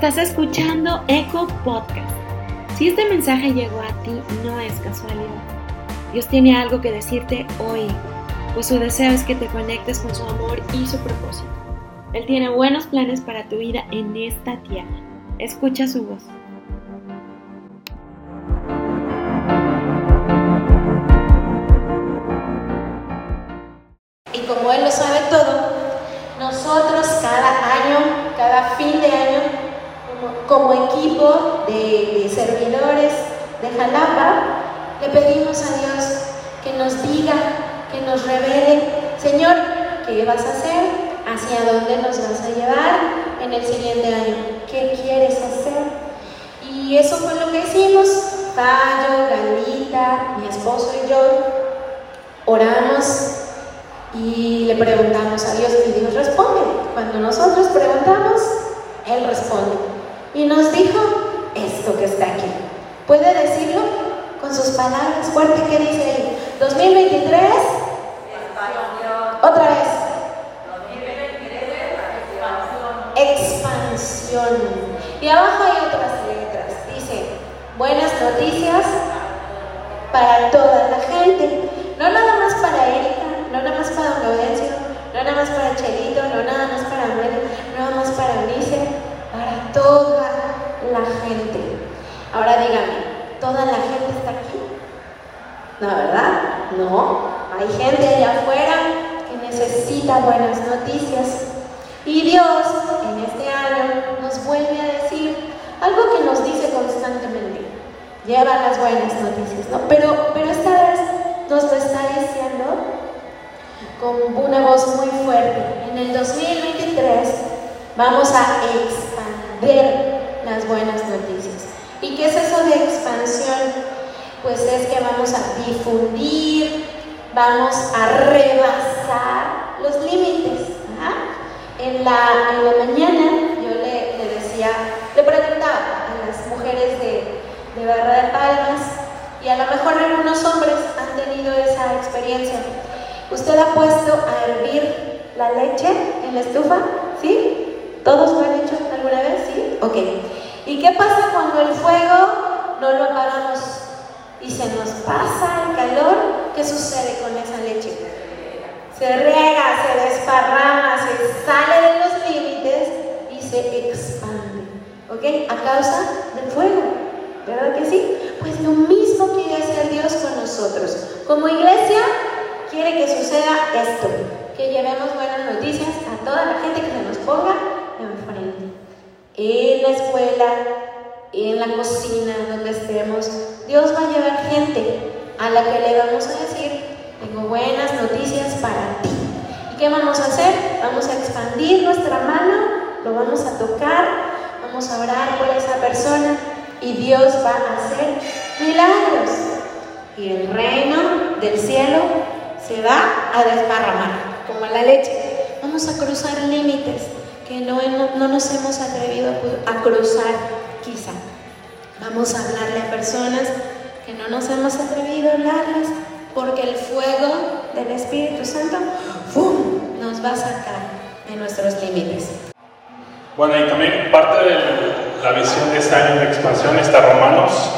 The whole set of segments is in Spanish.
Estás escuchando Eco Podcast. Si este mensaje llegó a ti, no es casualidad. Dios tiene algo que decirte hoy, pues su deseo es que te conectes con su amor y su propósito. Él tiene buenos planes para tu vida en esta tierra. Escucha su voz. De servidores de Jalapa, le pedimos a Dios que nos diga, que nos revele, Señor, ¿qué vas a hacer? ¿Hacia dónde nos vas a llevar en el siguiente año? ¿Qué quieres hacer? Y eso fue lo que hicimos. Fallo, Galita, mi esposo y yo oramos y le preguntamos a Dios y Dios responde. Cuando nosotros preguntamos, Él responde. Y nos dijo esto que está aquí. ¿Puede decirlo con sus palabras fuerte? ¿Qué dice ahí? 2023. Otra vez. Expansión. Y abajo hay otras letras. Dice, buenas noticias para toda la gente. No nada más para Erika, no nada más para Gaudencio, no nada más para Chelito, no nada más para Amelia, no nada más para Unice, para toda la gente. Ahora dígame, ¿toda la gente está aquí? No, ¿verdad? No. Hay gente allá afuera que necesita buenas noticias. Y Dios en este año nos vuelve a decir algo que nos dice constantemente. Lleva las buenas noticias, ¿no? Pero, pero esta vez nos lo está diciendo con una voz muy fuerte. En el 2023 vamos a expandir las buenas noticias. ¿Y qué es eso de expansión? Pues es que vamos a difundir, vamos a rebasar los límites. En, la, en mañana yo le, le, decía, le preguntaba a las mujeres de, de Barra de Palmas, y a lo mejor algunos hombres han tenido esa experiencia ¿Usted ha puesto a hervir la leche en la estufa? ¿Sí? ¿Todos lo han hecho alguna vez? ¿Sí? Ok. ¿Y qué pasa cuando el fuego no lo apagamos y se nos pasa el calor? ¿Qué sucede con esa leche? Se riega, se desparrama, se sale de los límites y se expande. ¿Ok? A causa del fuego. ¿Verdad que sí? Pues lo mismo quiere hacer Dios con nosotros. Como iglesia, quiere que suceda esto, que llevemos buenas noticias a toda la gente que se nos ponga enfrente. En la escuela, en la cocina, donde estemos, Dios va a llevar gente a la que le vamos a decir, tengo buenas noticias para ti. ¿Y qué vamos a hacer? Vamos a expandir nuestra mano, lo vamos a tocar, vamos a orar por esa persona y Dios va a hacer milagros. Y el reino del cielo se va a desparramar, como la leche. Vamos a cruzar límites que no, no, nos hemos atrevido a, cruzar quizá. Vamos a hablarle a personas que no nos hemos atrevido a hablarles porque el fuego del Espíritu Santo ¡fum! nos va a sacar de nuestros límites. Bueno, y también parte de la visión de este año de expansión está Romanos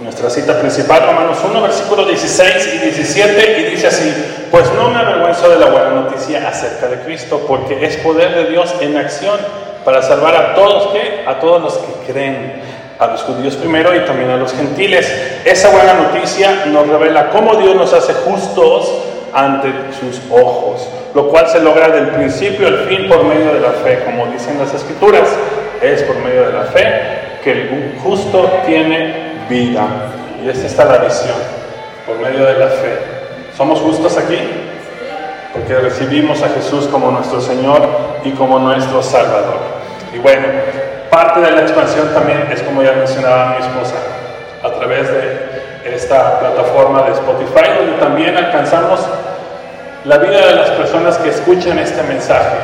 nuestra cita principal, Romanos 1, versículos 16 y 17, y dice así, pues no me avergüenzo de la buena noticia acerca de Cristo, porque es poder de Dios en acción para salvar a todos, ¿qué? A todos los que creen, a los judíos primero y también a los gentiles. Esa buena noticia nos revela cómo Dios nos hace justos ante sus ojos, lo cual se logra del principio al fin por medio de la fe, como dicen las escrituras, es por medio de la fe que el justo tiene vida. Y esta está la visión, por medio de la fe. ¿Somos justos aquí? Porque recibimos a Jesús como nuestro Señor y como nuestro Salvador. Y bueno, parte de la expansión también es como ya mencionaba mi esposa, a través de esta plataforma de Spotify, donde también alcanzamos la vida de las personas que escuchan este mensaje.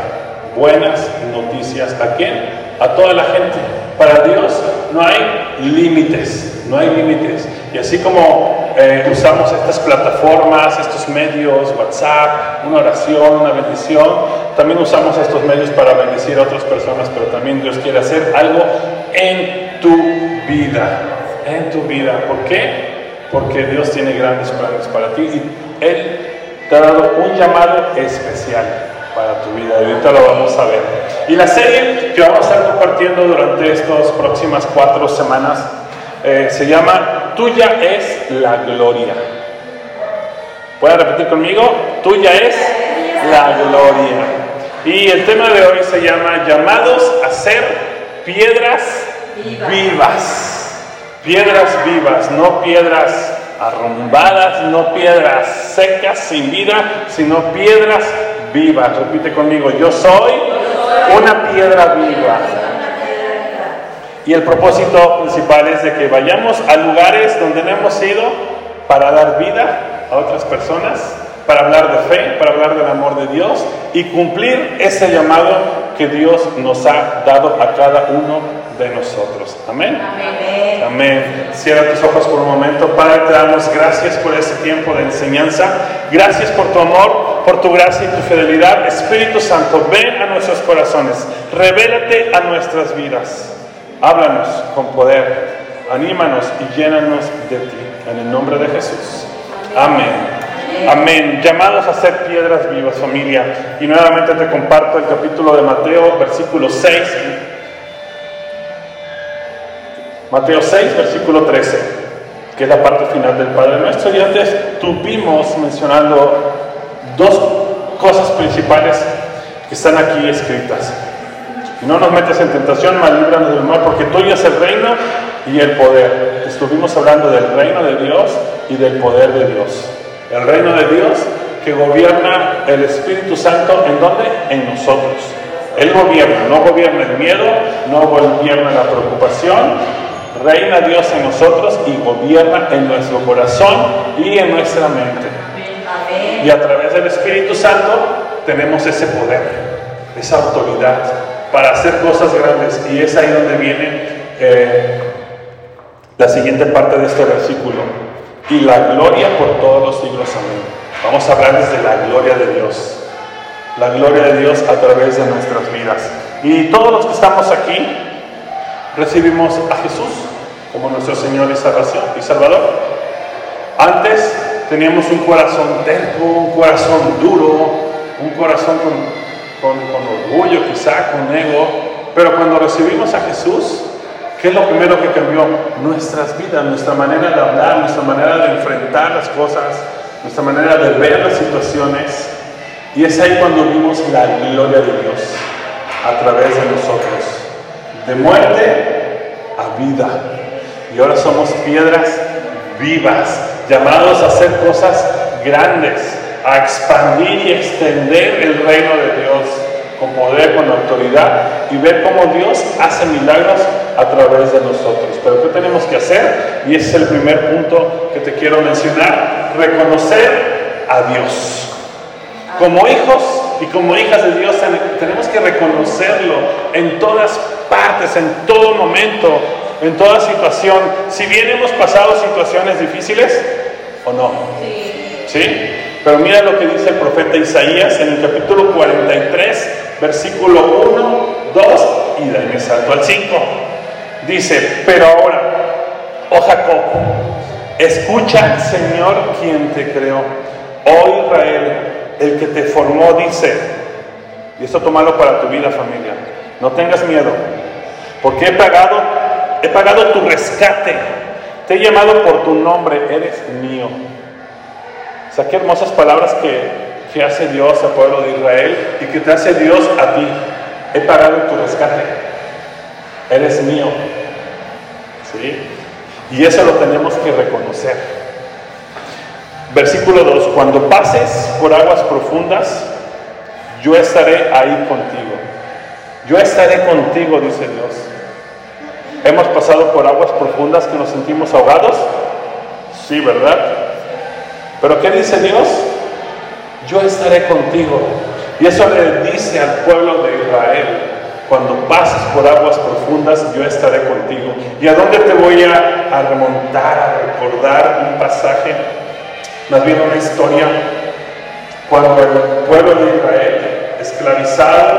Buenas noticias. ¿A quién? A toda la gente. Para Dios no hay límites, no hay límites. Y así como eh, usamos estas plataformas, estos medios, WhatsApp, una oración, una bendición. También usamos estos medios para bendecir a otras personas, pero también Dios quiere hacer algo en tu vida, en tu vida. ¿Por qué? Porque Dios tiene grandes planes para ti y Él te ha dado un llamado especial para tu vida. Ahorita lo vamos a ver. Y la serie que vamos a estar compartiendo durante estas próximas cuatro semanas eh, se llama Tuya es la gloria. ¿Pueden repetir conmigo? Tuya es la gloria. Y el tema de hoy se llama Llamados a ser piedras vivas. Piedras vivas, no piedras arrumbadas, no piedras secas, sin vida, sino piedras vivas. Repite conmigo, yo soy una piedra viva. Y el propósito principal es de que vayamos a lugares donde no hemos ido para dar vida a otras personas, para hablar de fe, para hablar del amor de Dios y cumplir ese llamado que Dios nos ha dado a cada uno de nosotros. Amén. Amén. Amén. Cierra tus ojos por un momento. Padre, te damos gracias por este tiempo de enseñanza. Gracias por tu amor, por tu gracia y tu fidelidad. Espíritu Santo, ven a nuestros corazones. Revélate a nuestras vidas. Háblanos con poder. Anímanos y llénanos de ti. En el nombre de Jesús. Amén. Amén. Llamados a ser piedras vivas, familia. Y nuevamente te comparto el capítulo de Mateo, versículo 6. Mateo 6, versículo 13, que es la parte final del Padre Nuestro. Y antes tuvimos mencionando dos cosas principales que están aquí escritas. Y no nos metas en tentación, mas líbranos del mal, porque tuyo es el reino y el poder. Estuvimos hablando del reino de Dios y del poder de Dios. El reino de Dios que gobierna el Espíritu Santo, ¿en dónde? En nosotros. Él gobierna, no gobierna el miedo, no gobierna la preocupación, reina Dios en nosotros y gobierna en nuestro corazón y en nuestra mente. Y a través del Espíritu Santo tenemos ese poder, esa autoridad para hacer cosas grandes. Y es ahí donde viene eh, la siguiente parte de este versículo. Y la gloria por todos los siglos. Amén. Vamos a hablar desde la gloria de Dios. La gloria de Dios a través de nuestras vidas. Y todos los que estamos aquí recibimos a Jesús como nuestro Señor y Salvación y Salvador. Antes teníamos un corazón terco, un corazón duro, un corazón con, con, con orgullo quizá, con ego, pero cuando recibimos a Jesús, ¿qué es lo primero que cambió? Nuestras vidas, nuestra manera de hablar, nuestra manera de enfrentar las cosas, nuestra manera de ver las situaciones. Y es ahí cuando vimos la gloria de Dios a través de nosotros, de muerte a vida. Y ahora somos piedras vivas, llamados a hacer cosas grandes, a expandir y extender el reino de Dios con poder, con autoridad y ver cómo Dios hace milagros a través de nosotros. Pero ¿qué tenemos que hacer? Y ese es el primer punto que te quiero mencionar, reconocer a Dios. Como hijos y como hijas de Dios tenemos que reconocerlo en todas partes, en todo momento, en toda situación. Si bien hemos pasado situaciones difíciles, ¿o no? Sí. Pero mira lo que dice el profeta Isaías en el capítulo 43, versículo 1, 2 y de me salto al 5. Dice, pero ahora, oh Jacob, escucha Señor quien te creó. Oh Israel, el que te formó, dice, y esto tómalo para tu vida familia, no tengas miedo, porque he pagado, he pagado tu rescate, te he llamado por tu nombre, eres mío. O hermosas palabras que, que hace Dios al pueblo de Israel y que te hace Dios a ti. He pagado tu rescate, eres mío. ¿Sí? Y eso lo tenemos que reconocer. Versículo 2, cuando pases por aguas profundas, yo estaré ahí contigo. Yo estaré contigo, dice Dios. ¿Hemos pasado por aguas profundas que nos sentimos ahogados? Sí, ¿verdad? Pero ¿qué dice Dios? Yo estaré contigo. Y eso le dice al pueblo de Israel cuando pases por aguas profundas, yo estaré contigo. ¿Y a dónde te voy a, remontar, a recordar un pasaje? Más bien una historia cuando el pueblo de Israel, esclavizado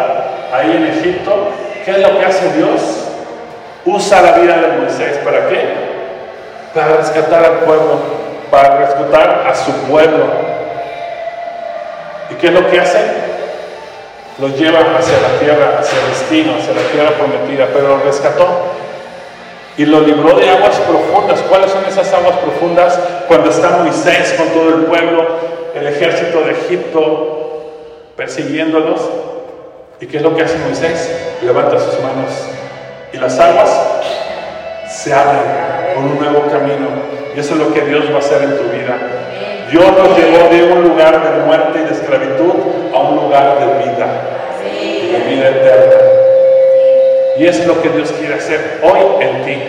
ahí en Egipto, ¿qué es lo que hace Dios? Usa la vida de Moisés, ¿para qué? Para rescatar al pueblo, para rescatar a su pueblo. ¿Y qué es lo que hace? Los lleva hacia la tierra, hacia el destino, hacia la tierra prometida, pero lo rescató y lo libró de aguas profundas. ¿Cuáles son esas aguas profundas? Cuando está Moisés con todo el pueblo, el ejército de Egipto persiguiéndolos. ¿Y qué es lo que hace Moisés? Levanta sus manos y las aguas se abren con un nuevo camino. Y eso es lo que Dios va a hacer en tu vida. Dios nos llevó de un lugar de muerte y de esclavitud a un lugar de vida, de vida eterna. Y es lo que Dios quiere hacer hoy en ti.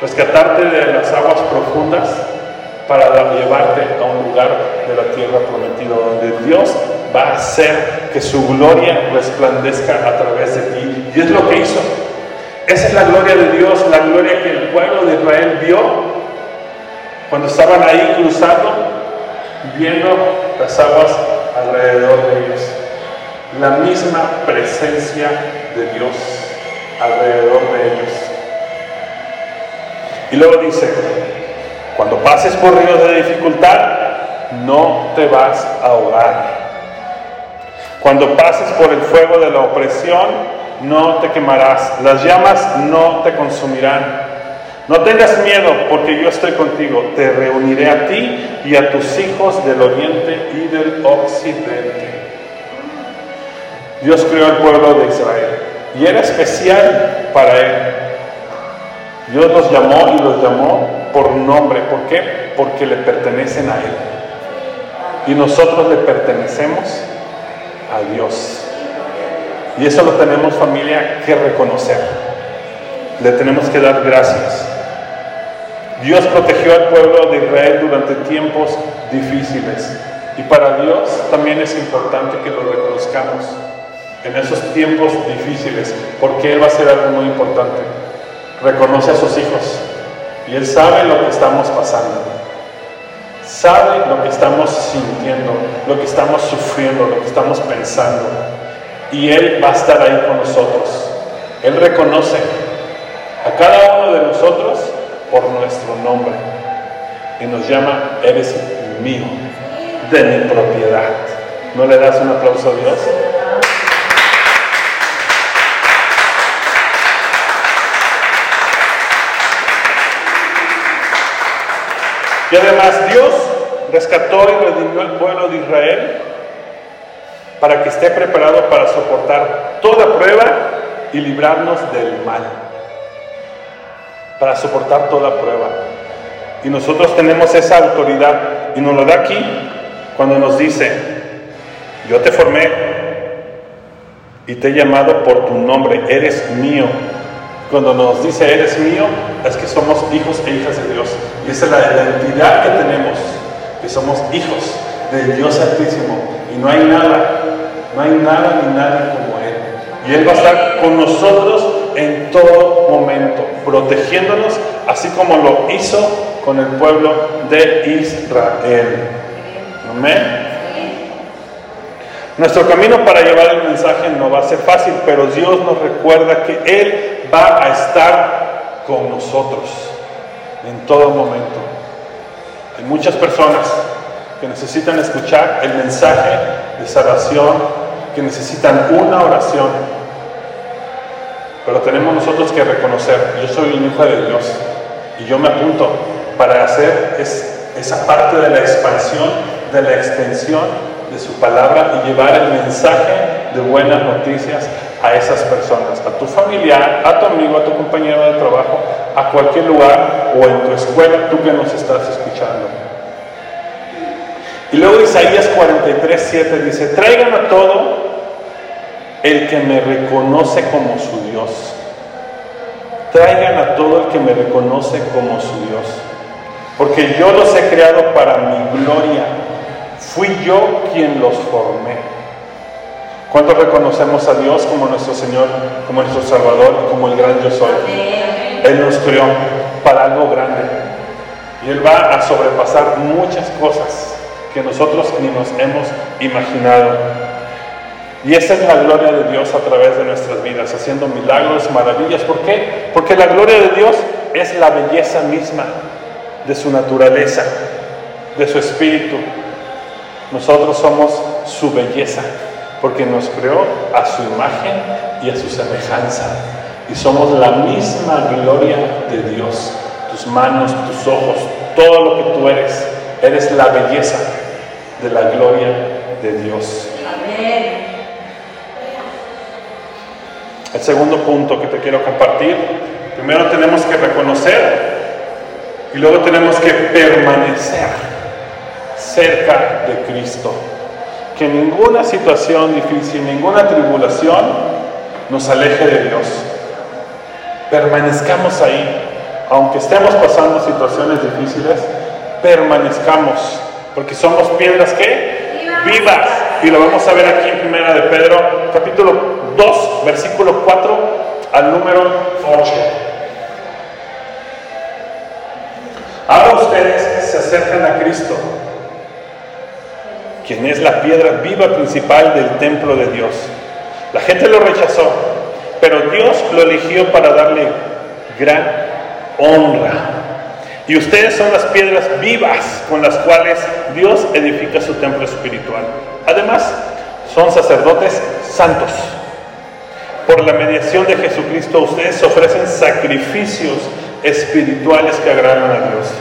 Rescatarte de las aguas profundas para llevarte a un lugar de la tierra prometida, donde Dios va a hacer que su gloria resplandezca a través de ti. Y es lo que hizo. Esa es la gloria de Dios, la gloria que el pueblo de Israel vio cuando estaban ahí cruzando, viendo las aguas alrededor de ellos. La misma presencia de Dios alrededor de ellos. Y luego dice, cuando pases por ríos de dificultad, no te vas a ahogar. Cuando pases por el fuego de la opresión, no te quemarás. Las llamas no te consumirán. No tengas miedo, porque yo estoy contigo. Te reuniré a ti y a tus hijos del oriente y del occidente. Dios creó el pueblo de Israel y era especial para él. Dios los llamó y los llamó por nombre. ¿Por qué? Porque le pertenecen a Él. Y nosotros le pertenecemos a Dios. Y eso lo tenemos familia que reconocer. Le tenemos que dar gracias. Dios protegió al pueblo de Israel durante tiempos difíciles. Y para Dios también es importante que lo reconozcamos en esos tiempos difíciles, porque Él va a hacer algo muy importante. Reconoce a sus hijos y Él sabe lo que estamos pasando. Sabe lo que estamos sintiendo, lo que estamos sufriendo, lo que estamos pensando. Y Él va a estar ahí con nosotros. Él reconoce a cada uno de nosotros por nuestro nombre y nos llama, eres mío, de mi propiedad. ¿No le das un aplauso a Dios? Y además Dios rescató y redimió al pueblo de Israel para que esté preparado para soportar toda prueba y librarnos del mal. Para soportar toda prueba. Y nosotros tenemos esa autoridad y nos lo da aquí cuando nos dice, yo te formé y te he llamado por tu nombre, eres mío. Cuando nos dice eres mío, es que somos hijos e hijas de Dios. Y esa es la identidad que tenemos, que somos hijos del Dios Altísimo. Y no hay nada, no hay nada ni nadie como Él. Y Él va a estar con nosotros en todo momento, protegiéndonos, así como lo hizo con el pueblo de Israel. Amén. Nuestro camino para llevar el mensaje no va a ser fácil, pero Dios nos recuerda que Él va a estar con nosotros en todo momento. Hay muchas personas que necesitan escuchar el mensaje de salvación, que necesitan una oración. Pero tenemos nosotros que reconocer, yo soy un hijo de Dios y yo me apunto para hacer esa parte de la expansión, de la extensión de su palabra y llevar el mensaje de buenas noticias a esas personas, a tu familiar, a tu amigo, a tu compañero de trabajo, a cualquier lugar o en tu escuela, tú que nos estás escuchando. Y luego Isaías 43, 7 dice, traigan a todo el que me reconoce como su Dios. Traigan a todo el que me reconoce como su Dios. Porque yo los he creado para mi gloria Fui yo quien los formé. ¿Cuántos reconocemos a Dios como nuestro Señor, como nuestro Salvador, como el gran yo soy? Él nos creó para algo grande. Y Él va a sobrepasar muchas cosas que nosotros ni nos hemos imaginado. Y esa es la gloria de Dios a través de nuestras vidas, haciendo milagros, maravillas. ¿Por qué? Porque la gloria de Dios es la belleza misma de su naturaleza, de su espíritu. Nosotros somos su belleza, porque nos creó a su imagen y a su semejanza. Y somos la misma gloria de Dios. Tus manos, tus ojos, todo lo que tú eres, eres la belleza de la gloria de Dios. Amén. El segundo punto que te quiero compartir, primero tenemos que reconocer y luego tenemos que permanecer cerca de Cristo. Que ninguna situación difícil, ninguna tribulación nos aleje de Dios. Permanezcamos ahí, aunque estemos pasando situaciones difíciles, permanezcamos, porque somos piedras que vivas. Y lo vamos a ver aquí en Primera de Pedro, capítulo 2, versículo 4 al número 8. Ahora ustedes se acercan a Cristo, quien es la piedra viva principal del templo de Dios. La gente lo rechazó, pero Dios lo eligió para darle gran honra. Y ustedes son las piedras vivas con las cuales Dios edifica su templo espiritual. Además, son sacerdotes santos por la mediación de Jesucristo, ustedes ofrecen sacrificios espirituales que agradan a Dios.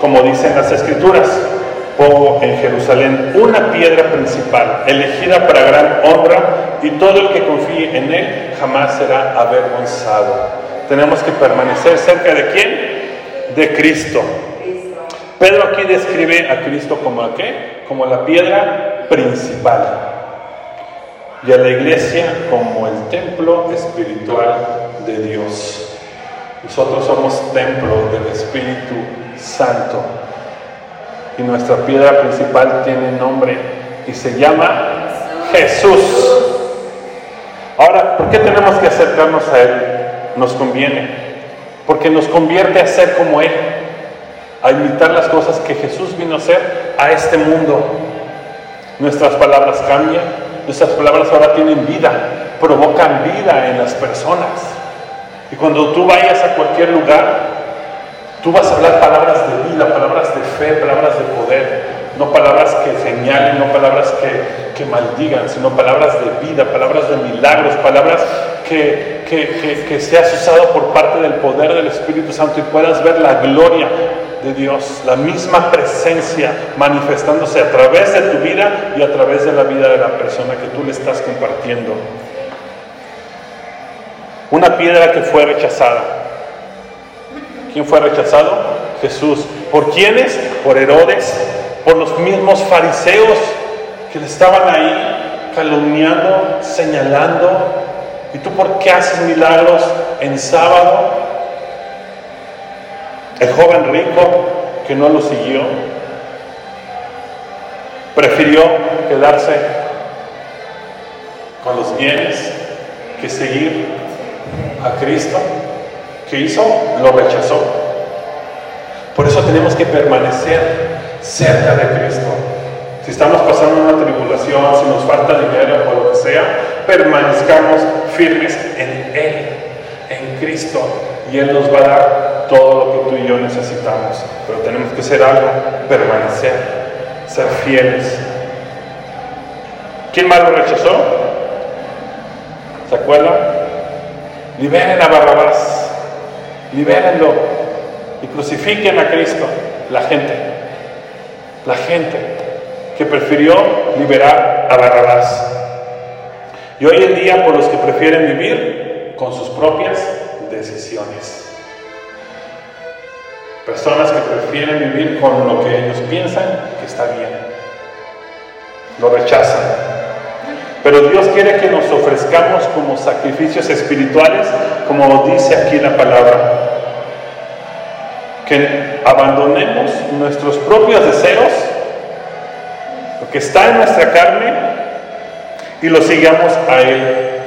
Como dicen las Escrituras, pongo en Jerusalén una piedra principal, elegida para gran honra, y todo el que confíe en él jamás será avergonzado. Tenemos que permanecer cerca de quién? De Cristo. Pedro aquí describe a Cristo como qué? Como la piedra principal y a la iglesia como el templo espiritual de Dios. Nosotros somos templo del Espíritu Santo y nuestra piedra principal tiene nombre y se llama Jesús. Ahora, ¿por qué tenemos que acercarnos a Él? Nos conviene, porque nos convierte a ser como Él, a imitar las cosas que Jesús vino a hacer a este mundo. Nuestras palabras cambian, Nuestras palabras ahora tienen vida, provocan vida en las personas. Y cuando tú vayas a cualquier lugar, tú vas a hablar palabras de vida, palabras de fe, palabras de poder, no palabras que señalen, no palabras que, que maldigan, sino palabras de vida, palabras de milagros, palabras que, que, que seas usado por parte del poder del Espíritu Santo y puedas ver la gloria de Dios, la misma presencia manifestándose a través de tu vida y a través de la vida de la persona que tú le estás compartiendo. Una piedra que fue rechazada. ¿Quién fue rechazado? Jesús. ¿Por quiénes? Por Herodes, por los mismos fariseos que estaban ahí calumniando, señalando. ¿Y tú por qué haces milagros en sábado? El joven rico que no lo siguió, prefirió quedarse con los bienes que seguir a Cristo. ¿Qué hizo? Lo rechazó. Por eso tenemos que permanecer cerca de Cristo. Si estamos pasando una tribulación, si nos falta dinero o lo que sea, permanezcamos firmes en Él, en Cristo, y Él nos va a dar todo lo que tú y yo necesitamos, pero tenemos que ser algo, permanecer, ser fieles. ¿Quién más lo rechazó? ¿Se acuerdan? Liberen a Barrabás, libérenlo y crucifiquen a Cristo, la gente, la gente que prefirió liberar a Barrabás. Y hoy en día por los que prefieren vivir con sus propias decisiones. Personas que prefieren vivir con lo que ellos piensan que está bien. Lo rechazan. Pero Dios quiere que nos ofrezcamos como sacrificios espirituales, como dice aquí la palabra. Que abandonemos nuestros propios deseos, lo que está en nuestra carne, y lo sigamos a Él.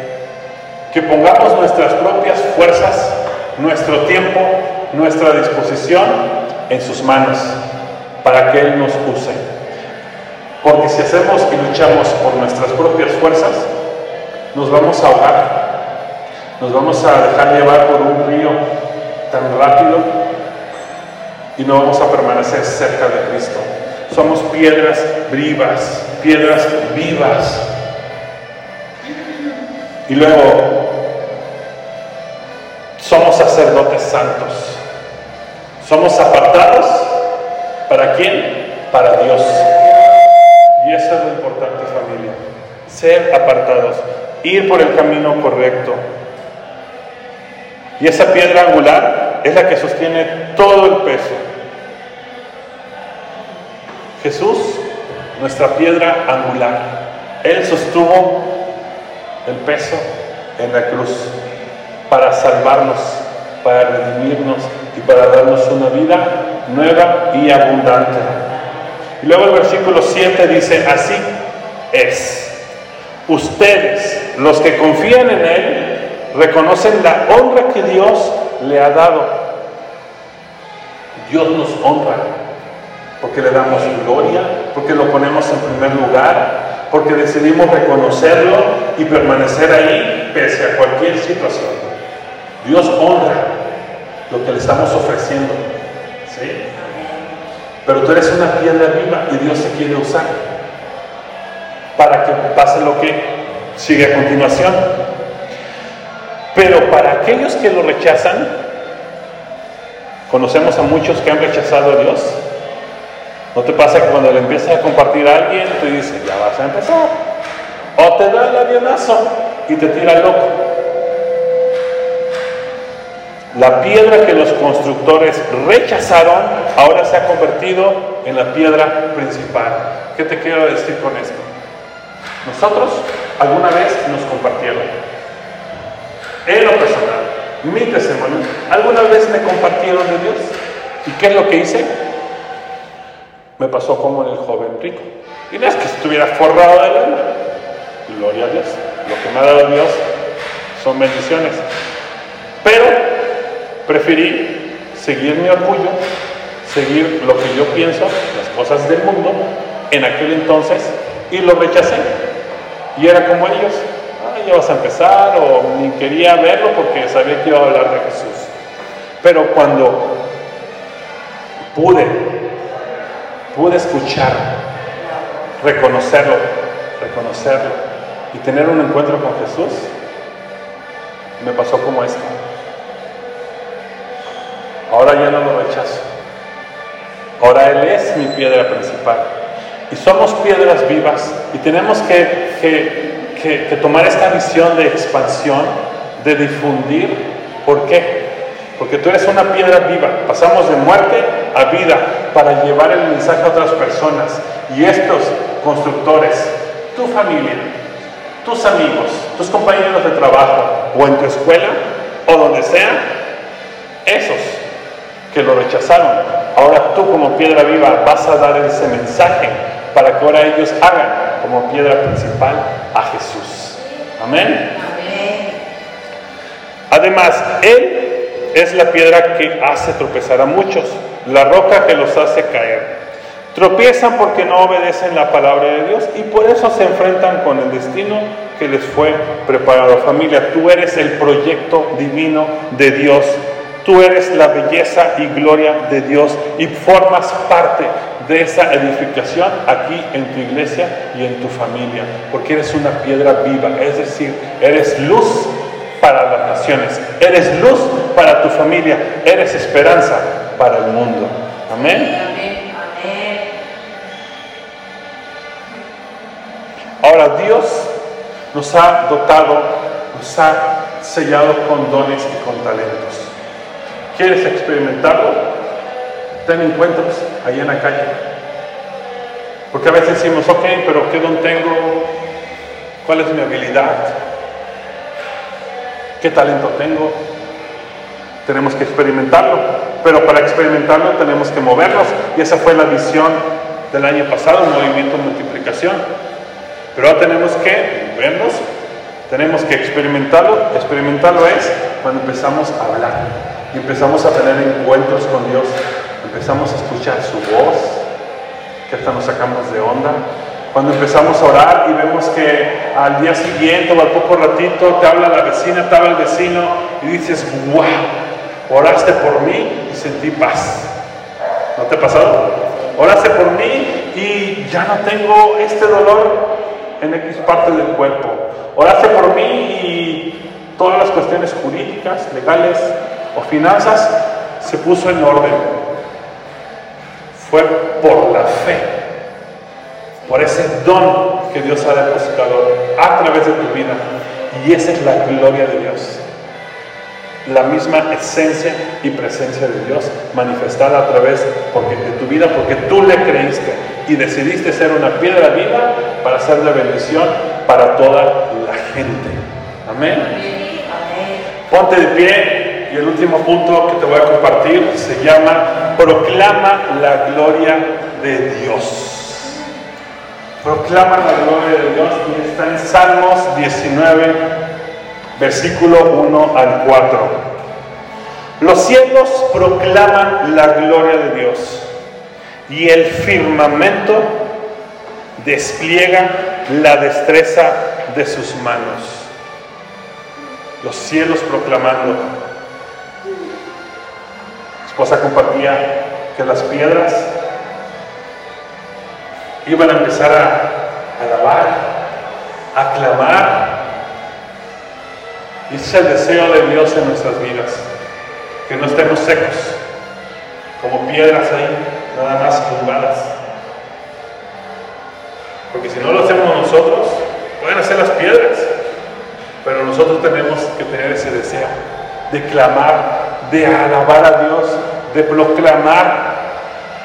Que pongamos nuestras propias fuerzas, nuestro tiempo, nuestra disposición en sus manos para que Él nos use. Porque si hacemos y luchamos por nuestras propias fuerzas, nos vamos a ahogar, nos vamos a dejar llevar por un río tan rápido y no vamos a permanecer cerca de Cristo. Somos piedras vivas, piedras vivas. Y luego, somos sacerdotes santos. Somos apartados. ¿Para quién? Para Dios. Y eso es lo importante, familia. Ser apartados. Ir por el camino correcto. Y esa piedra angular es la que sostiene todo el peso. Jesús, nuestra piedra angular. Él sostuvo el peso en la cruz para salvarnos, para redimirnos y para darnos una vida nueva y abundante. Y luego el versículo 7 dice, así es. Ustedes, los que confían en Él, reconocen la honra que Dios le ha dado. Dios nos honra porque le damos gloria, porque lo ponemos en primer lugar, porque decidimos reconocerlo y permanecer ahí pese a cualquier situación. Dios honra lo que le estamos ofreciendo. ¿sí? Pero tú eres una piedra viva y Dios te quiere usar para que pase lo que sigue a continuación. Pero para aquellos que lo rechazan, conocemos a muchos que han rechazado a Dios. ¿No te pasa que cuando le empiezas a compartir a alguien, te dice, ya vas a empezar? O te da el avionazo y te tira loco. La piedra que los constructores rechazaron ahora se ha convertido en la piedra principal. ¿Qué te quiero decir con esto? Nosotros alguna vez nos compartieron. En lo personal, mi testimonio, alguna vez me compartieron de Dios. ¿Y qué es lo que hice? Me pasó como en el joven rico. Y no es que estuviera forrado de lana. Gloria a Dios. Lo que me ha dado Dios son bendiciones. Pero preferí seguir mi orgullo, seguir lo que yo pienso, las cosas del mundo, en aquel entonces, y lo rechacé. Y era como ellos, ya vas a empezar, o ni quería verlo porque sabía que iba a hablar de Jesús. Pero cuando pude, pude escuchar, reconocerlo, reconocerlo y tener un encuentro con Jesús, me pasó como esto. Ahora ya no lo rechazo. Ahora Él es mi piedra principal. Y somos piedras vivas y tenemos que, que, que, tomar esta visión de expansión, de difundir. ¿Por qué? Porque tú eres una piedra viva. Pasamos de muerte a vida para llevar el mensaje a otras personas. Y estos constructores, tu familia, tus amigos, tus compañeros de trabajo o en tu escuela o donde sea, esos que lo rechazaron, ahora tú como piedra viva vas a dar ese mensaje para que ahora ellos hagan como piedra principal a Jesús. Amén. Además, Él es la piedra que hace tropezar a muchos, la roca que los hace caer. Tropiezan porque no obedecen la palabra de Dios y por eso se enfrentan con el destino que les fue preparado. Familia, tú eres el proyecto divino de Dios. Tú eres la belleza y gloria de Dios y formas parte de esa edificación aquí en tu iglesia y en tu familia, porque eres una piedra viva, es decir, eres luz para las naciones, eres luz para tu familia, eres esperanza para el mundo. Amén. Ahora Dios nos ha dotado, nos ha sellado con dones y con talentos. ¿Quieres experimentarlo? Ten encuentros ahí en la calle. Porque a veces decimos, ok, pero ¿qué don tengo? ¿Cuál es mi habilidad? ¿Qué talento tengo? Tenemos que experimentarlo. Pero para experimentarlo tenemos que movernos. Y esa fue la visión del año pasado, movimiento multiplicación. Pero ahora tenemos que verlos, tenemos que experimentarlo. Experimentarlo es cuando empezamos a hablar y empezamos a tener encuentros con Dios, empezamos a escuchar su voz, que hasta nos sacamos de onda. Cuando empezamos a orar y vemos que al día siguiente o al poco ratito te habla la vecina, te habla el vecino y dices, wow, oraste por mí y sentí paz. ¿No te ha pasado? Oraste por mí y ya no tengo este dolor en X parte del cuerpo. Oraste por mí y todas las cuestiones jurídicas, legales o finanzas se puso en orden. Fue por la fe, por ese don que Dios ha depositado a través de tu vida. Y esa es la gloria de Dios. La misma esencia y presencia de Dios manifestada a través de tu vida porque tú le creíste y decidiste ser una piedra viva para ser de bendición para toda la gente. Amén. Ponte de pie el último punto que te voy a compartir se llama Proclama la gloria de Dios. Proclama la gloria de Dios y está en Salmos 19, versículo 1 al 4. Los cielos proclaman la gloria de Dios y el firmamento despliega la destreza de sus manos. Los cielos proclamando. Esposa compartía que las piedras iban a empezar a alabar, a clamar. Y ese es el deseo de Dios en nuestras vidas, que no estemos secos, como piedras ahí, nada más tumbadas. Porque si no lo hacemos nosotros, pueden hacer las piedras. Pero nosotros tenemos que tener ese deseo de clamar, de alabar a Dios, de proclamar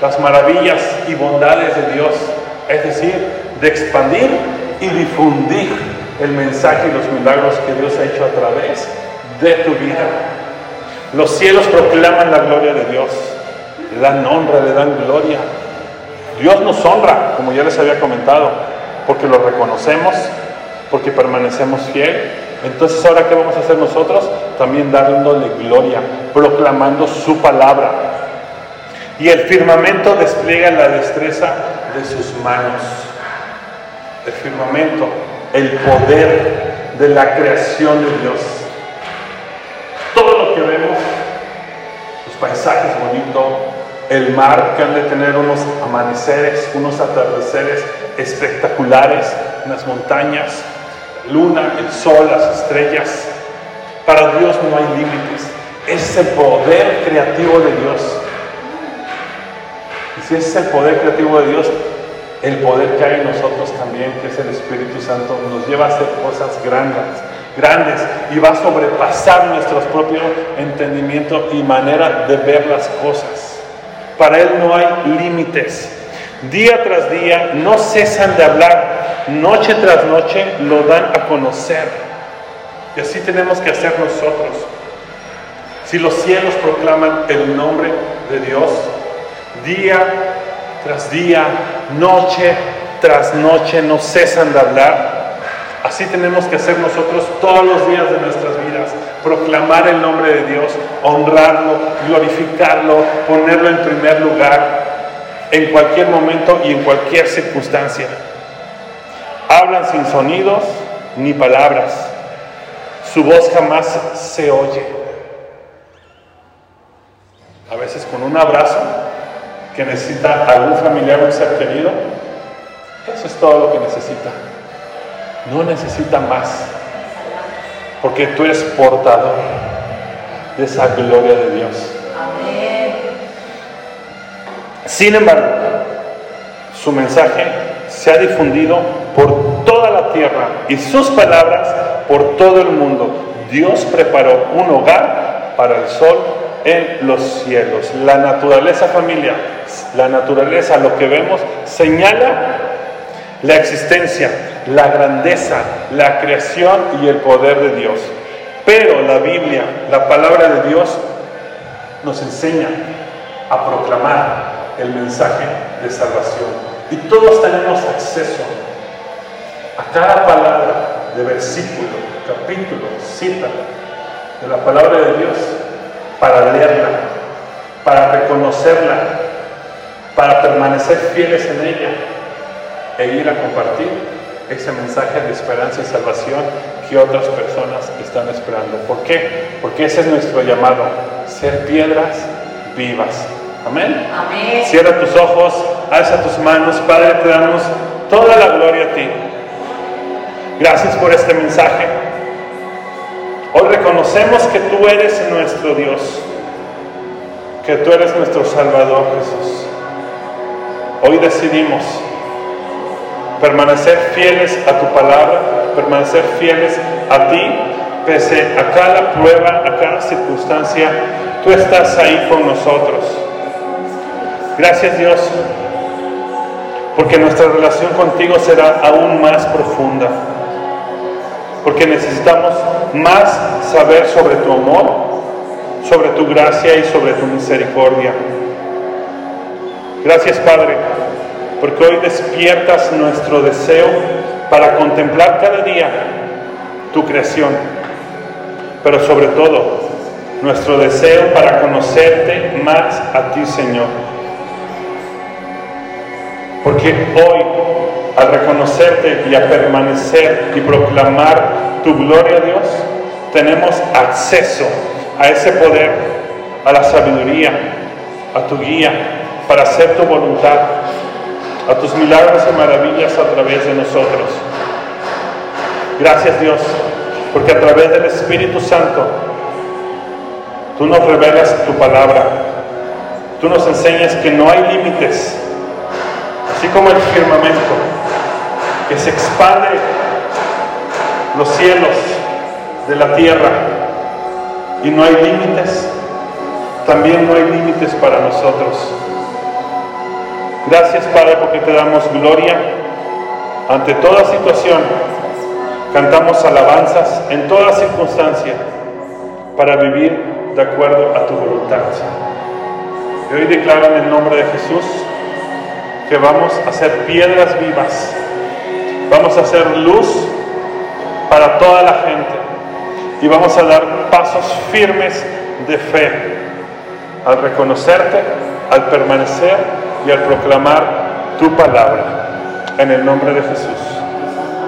las maravillas y bondades de Dios. Es decir, de expandir y difundir el mensaje y los milagros que Dios ha hecho a través de tu vida. Los cielos proclaman la gloria de Dios, le dan honra, le dan gloria. Dios nos honra, como ya les había comentado, porque lo reconocemos, porque permanecemos fiel. Entonces, ahora qué vamos a hacer nosotros? También dándole gloria, proclamando su palabra. Y el firmamento despliega la destreza de sus manos. El firmamento, el poder de la creación de Dios. Todo lo que vemos, los paisajes bonitos, el mar que han de tener unos amaneceres, unos atardeceres espectaculares en las montañas, luna, el sol, las estrellas. Para Dios no hay límites. Es el poder creativo de Dios. Y si es el poder creativo de Dios, el poder que hay en nosotros también, que es el Espíritu Santo, nos lleva a hacer cosas grandes, grandes y va a sobrepasar nuestro propio entendimiento y manera de ver las cosas. Para Él no hay límites. Día tras día no cesan de hablar, noche tras noche lo dan a conocer. Y así tenemos que hacer nosotros. Si los cielos proclaman el nombre de Dios, día tras día, noche tras noche no cesan de hablar, así tenemos que hacer nosotros todos los días de nuestras vidas. Proclamar el nombre de Dios, honrarlo, glorificarlo, ponerlo en primer lugar en cualquier momento y en cualquier circunstancia. Hablan sin sonidos ni palabras. Su voz jamás se oye. A veces con un abrazo que necesita algún familiar o un ser querido, eso es todo lo que necesita. No necesita más. Porque tú eres portador de esa gloria de Dios. Sin embargo, su mensaje se ha difundido tierra y sus palabras por todo el mundo. Dios preparó un hogar para el sol en los cielos. La naturaleza familia, la naturaleza, lo que vemos, señala la existencia, la grandeza, la creación y el poder de Dios. Pero la Biblia, la palabra de Dios, nos enseña a proclamar el mensaje de salvación. Y todos tenemos acceso a cada palabra de versículo, capítulo, cita de la palabra de Dios para leerla, para reconocerla, para permanecer fieles en ella e ir a compartir ese mensaje de esperanza y salvación que otras personas están esperando. ¿Por qué? Porque ese es nuestro llamado, ser piedras vivas. Amén. Amén. Cierra tus ojos, alza tus manos, Padre, te damos toda la gloria a ti. Gracias por este mensaje. Hoy reconocemos que tú eres nuestro Dios, que tú eres nuestro Salvador Jesús. Hoy decidimos permanecer fieles a tu palabra, permanecer fieles a ti, pese a cada prueba, a cada circunstancia, tú estás ahí con nosotros. Gracias Dios, porque nuestra relación contigo será aún más profunda, porque necesitamos más saber sobre tu amor, sobre tu gracia y sobre tu misericordia. Gracias Padre, porque hoy despiertas nuestro deseo para contemplar cada día tu creación, pero sobre todo nuestro deseo para conocerte más a ti Señor. Porque hoy, al reconocerte y a permanecer y proclamar tu gloria a Dios, tenemos acceso a ese poder, a la sabiduría, a tu guía, para hacer tu voluntad, a tus milagros y maravillas a través de nosotros. Gracias Dios, porque a través del Espíritu Santo, tú nos revelas tu palabra, tú nos enseñas que no hay límites así como el firmamento, que se expande los cielos de la tierra y no hay límites, también no hay límites para nosotros. Gracias Padre porque te damos gloria ante toda situación. Cantamos alabanzas en toda circunstancia para vivir de acuerdo a tu voluntad. Y hoy declaro en el nombre de Jesús que vamos a ser piedras vivas, vamos a ser luz para toda la gente y vamos a dar pasos firmes de fe al reconocerte, al permanecer y al proclamar tu palabra. En el nombre de Jesús.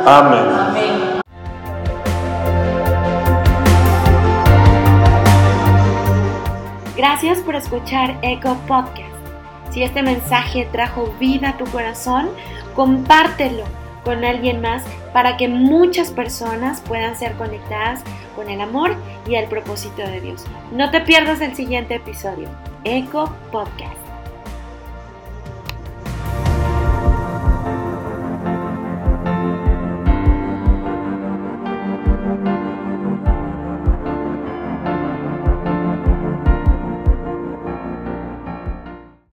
Amén. Amén. Gracias por escuchar Eco Podcast. Si este mensaje trajo vida a tu corazón, compártelo con alguien más para que muchas personas puedan ser conectadas con el amor y el propósito de Dios. No te pierdas el siguiente episodio. Eco Podcast.